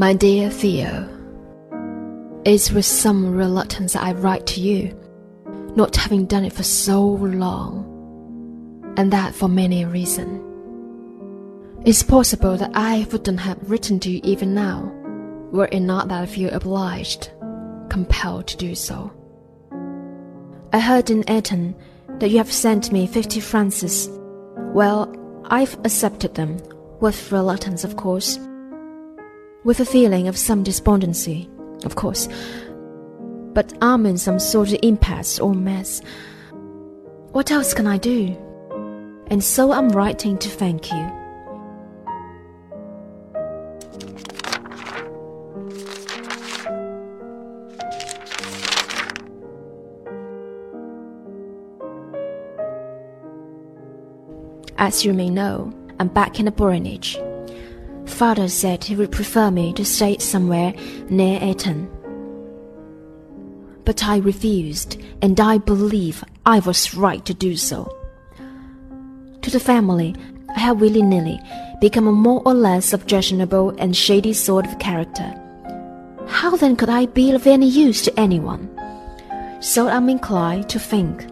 My dear Theo, it's with some reluctance that I write to you, not having done it for so long, and that for many a reason. It's possible that I wouldn't have written to you even now, were it not that I feel obliged, compelled to do so. I heard in Etten that you have sent me fifty francs. Well, I've accepted them, with reluctance, of course with a feeling of some despondency, of course. But I'm in some sort of impasse or mess. What else can I do? And so I'm writing to thank you. As you may know, I'm back in the Borinage. Father said he would prefer me to stay somewhere near Etten. But I refused, and I believe I was right to do so. To the family, I have willy nilly become a more or less objectionable and shady sort of character. How then could I be of any use to anyone? So I'm inclined to think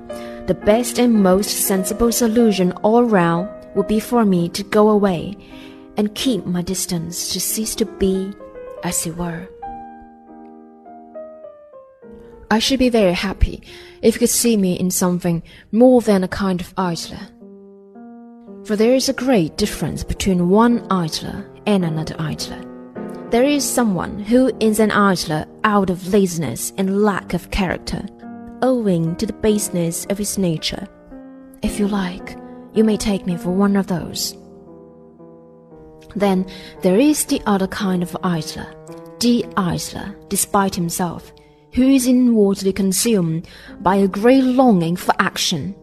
the best and most sensible solution all round would be for me to go away and keep my distance to cease to be, as it were. I should be very happy if you could see me in something more than a kind of idler. For there is a great difference between one idler and another idler. There is someone who is an idler out of laziness and lack of character, owing to the baseness of his nature. If you like, you may take me for one of those. Then there is the other kind of idler, the idler, despite himself, who is inwardly consumed by a great longing for action,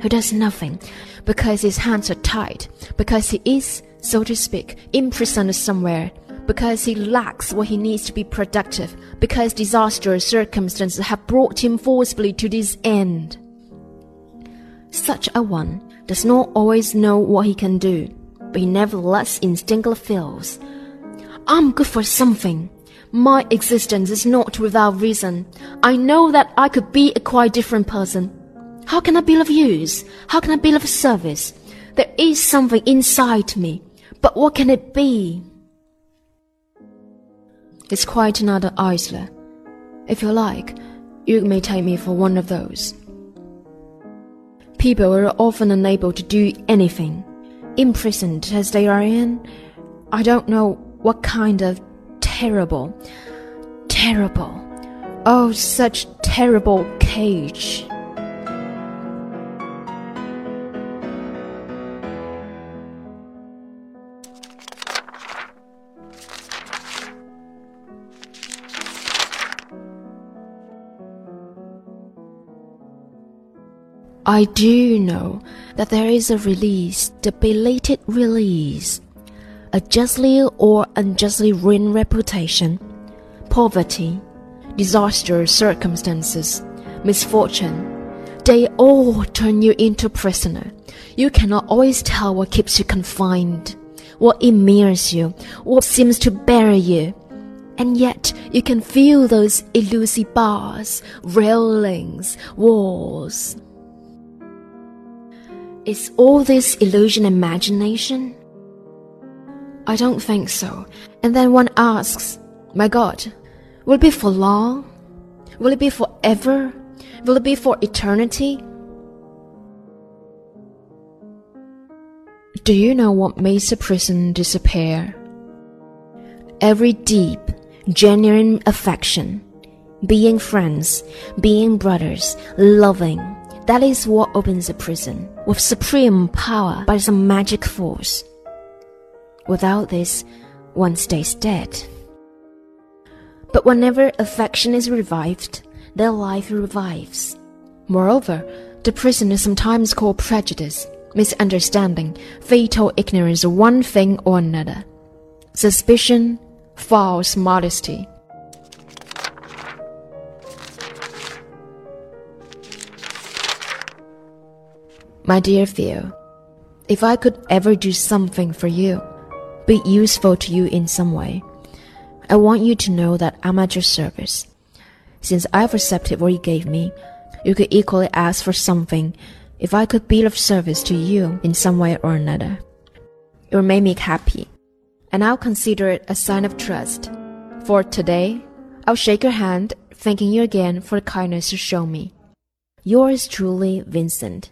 who does nothing because his hands are tied, because he is, so to speak, imprisoned somewhere, because he lacks what he needs to be productive, because disastrous circumstances have brought him forcibly to this end. Such a one does not always know what he can do but he nevertheless instinctively feels. I'm good for something. My existence is not without reason. I know that I could be a quite different person. How can I be of use? How can I be of service? There is something inside me, but what can it be? It's quite another idler. If you like, you may take me for one of those. People are often unable to do anything imprisoned as they are in, I don't know what kind of terrible, terrible, oh, such terrible cage. I do know that there is a release, the belated release, a justly or unjustly ruined reputation, poverty, disastrous circumstances, misfortune. They all turn you into prisoner. You cannot always tell what keeps you confined, what immersed you, what seems to bury you. And yet you can feel those elusive bars, railings, walls, is all this illusion imagination? I don't think so. And then one asks, My God, will it be for long? Will it be forever? Will it be for eternity? Do you know what makes a prison disappear? Every deep, genuine affection, being friends, being brothers, loving, that is what opens a prison, with supreme power by some magic force. Without this, one stays dead. But whenever affection is revived, their life revives. Moreover, the prison is sometimes called prejudice, misunderstanding, fatal ignorance of one thing or another, suspicion, false modesty, My dear Theo, if I could ever do something for you, be useful to you in some way, I want you to know that I'm at your service. Since I've accepted what you gave me, you could equally ask for something if I could be of service to you in some way or another. It will make me happy, and I'll consider it a sign of trust. For today, I'll shake your hand, thanking you again for the kindness you show me. Yours truly, Vincent.